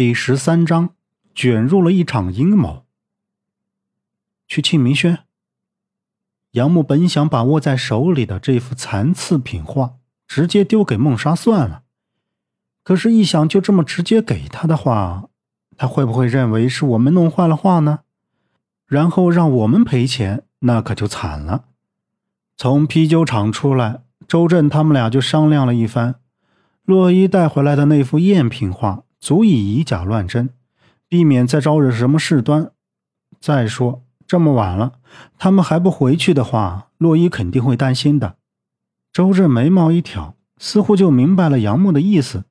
第十三章，卷入了一场阴谋。去庆明轩。杨木本想把握在手里的这幅残次品画直接丢给孟莎算了，可是，一想就这么直接给他的话，他会不会认为是我们弄坏了画呢？然后让我们赔钱，那可就惨了。从啤酒厂出来，周震他们俩就商量了一番，洛伊带回来的那幅赝品画。足以以假乱真，避免再招惹什么事端。再说这么晚了，他们还不回去的话，洛伊肯定会担心的。周震眉毛一挑，似乎就明白了杨木的意思，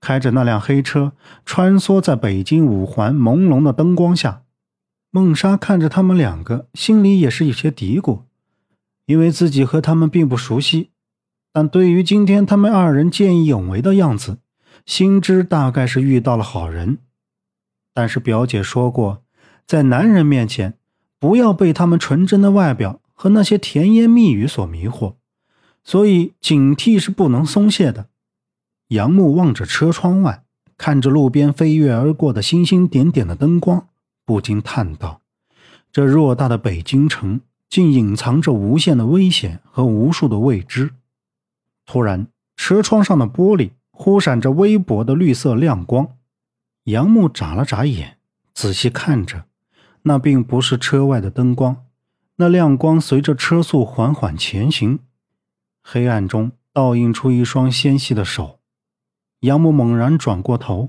开着那辆黑车穿梭在北京五环朦胧的灯光下。孟莎看着他们两个，心里也是有些嘀咕，因为自己和他们并不熟悉，但对于今天他们二人见义勇为的样子。心知大概是遇到了好人，但是表姐说过，在男人面前不要被他们纯真的外表和那些甜言蜜语所迷惑，所以警惕是不能松懈的。杨木望着车窗外，看着路边飞跃而过的星星点点的灯光，不禁叹道：“这偌大的北京城，竟隐藏着无限的危险和无数的未知。”突然，车窗上的玻璃。忽闪着微薄的绿色亮光，杨木眨了眨眼，仔细看着，那并不是车外的灯光，那亮光随着车速缓缓前行，黑暗中倒映出一双纤细的手。杨木猛然转过头，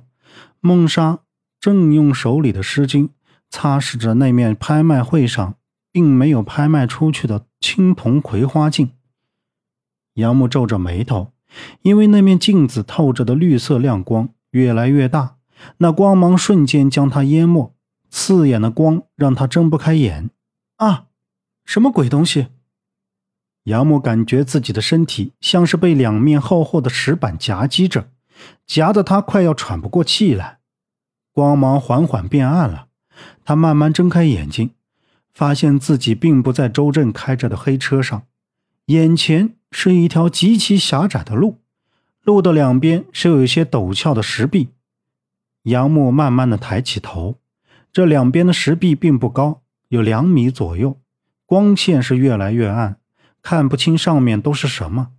孟莎正用手里的湿巾擦拭着那面拍卖会上并没有拍卖出去的青铜葵花镜。杨木皱着眉头。因为那面镜子透着的绿色亮光越来越大，那光芒瞬间将他淹没，刺眼的光让他睁不开眼。啊，什么鬼东西？杨木感觉自己的身体像是被两面厚厚的石板夹击着，夹得他快要喘不过气来。光芒缓缓变暗了，他慢慢睁开眼睛，发现自己并不在周震开着的黑车上，眼前。是一条极其狭窄的路，路的两边是有一些陡峭的石壁。杨木慢慢的抬起头，这两边的石壁并不高，有两米左右，光线是越来越暗，看不清上面都是什么。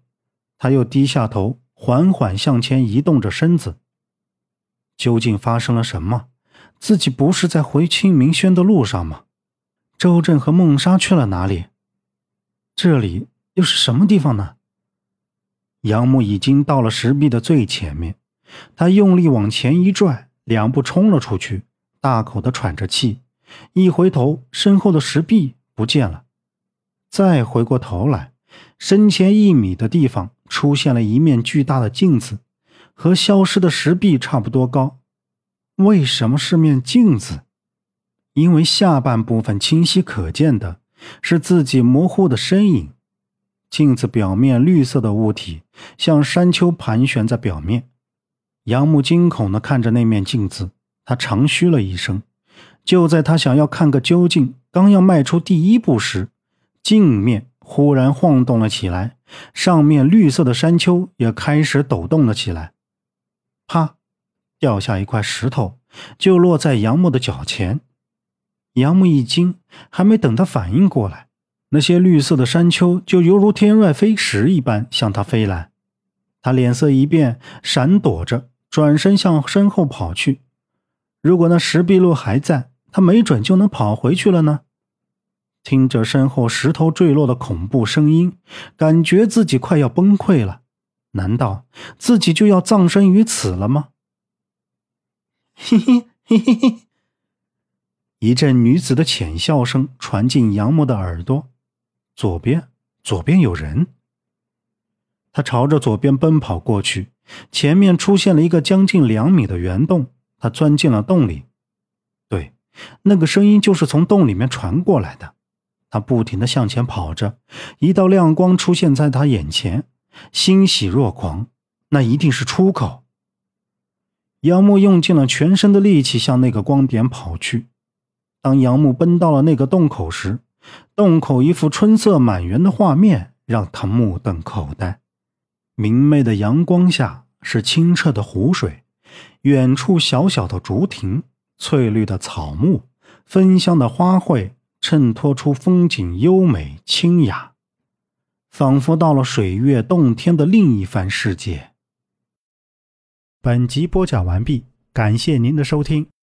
他又低下头，缓缓向前移动着身子。究竟发生了什么？自己不是在回清明轩的路上吗？周震和孟莎去了哪里？这里。又是什么地方呢？杨木已经到了石壁的最前面，他用力往前一拽，两步冲了出去，大口的喘着气。一回头，身后的石壁不见了。再回过头来，身前一米的地方出现了一面巨大的镜子，和消失的石壁差不多高。为什么是面镜子？因为下半部分清晰可见的是自己模糊的身影。镜子表面绿色的物体像山丘盘旋在表面，杨木惊恐地看着那面镜子，他长吁了一声。就在他想要看个究竟，刚要迈出第一步时，镜面忽然晃动了起来，上面绿色的山丘也开始抖动了起来。啪，掉下一块石头，就落在杨木的脚前。杨木一惊，还没等他反应过来。那些绿色的山丘就犹如天外飞石一般向他飞来，他脸色一变，闪躲着，转身向身后跑去。如果那石壁路还在，他没准就能跑回去了呢。听着身后石头坠落的恐怖声音，感觉自己快要崩溃了。难道自己就要葬身于此了吗？嘿嘿嘿嘿嘿！一阵女子的浅笑声传进杨木的耳朵。左边，左边有人。他朝着左边奔跑过去，前面出现了一个将近两米的圆洞。他钻进了洞里，对，那个声音就是从洞里面传过来的。他不停的向前跑着，一道亮光出现在他眼前，欣喜若狂。那一定是出口。杨木用尽了全身的力气向那个光点跑去。当杨木奔到了那个洞口时，洞口一幅春色满园的画面让他目瞪口呆。明媚的阳光下是清澈的湖水，远处小小的竹亭，翠绿的草木，芬香的花卉，衬托出风景优美清雅，仿佛到了水月洞天的另一番世界。本集播讲完毕，感谢您的收听。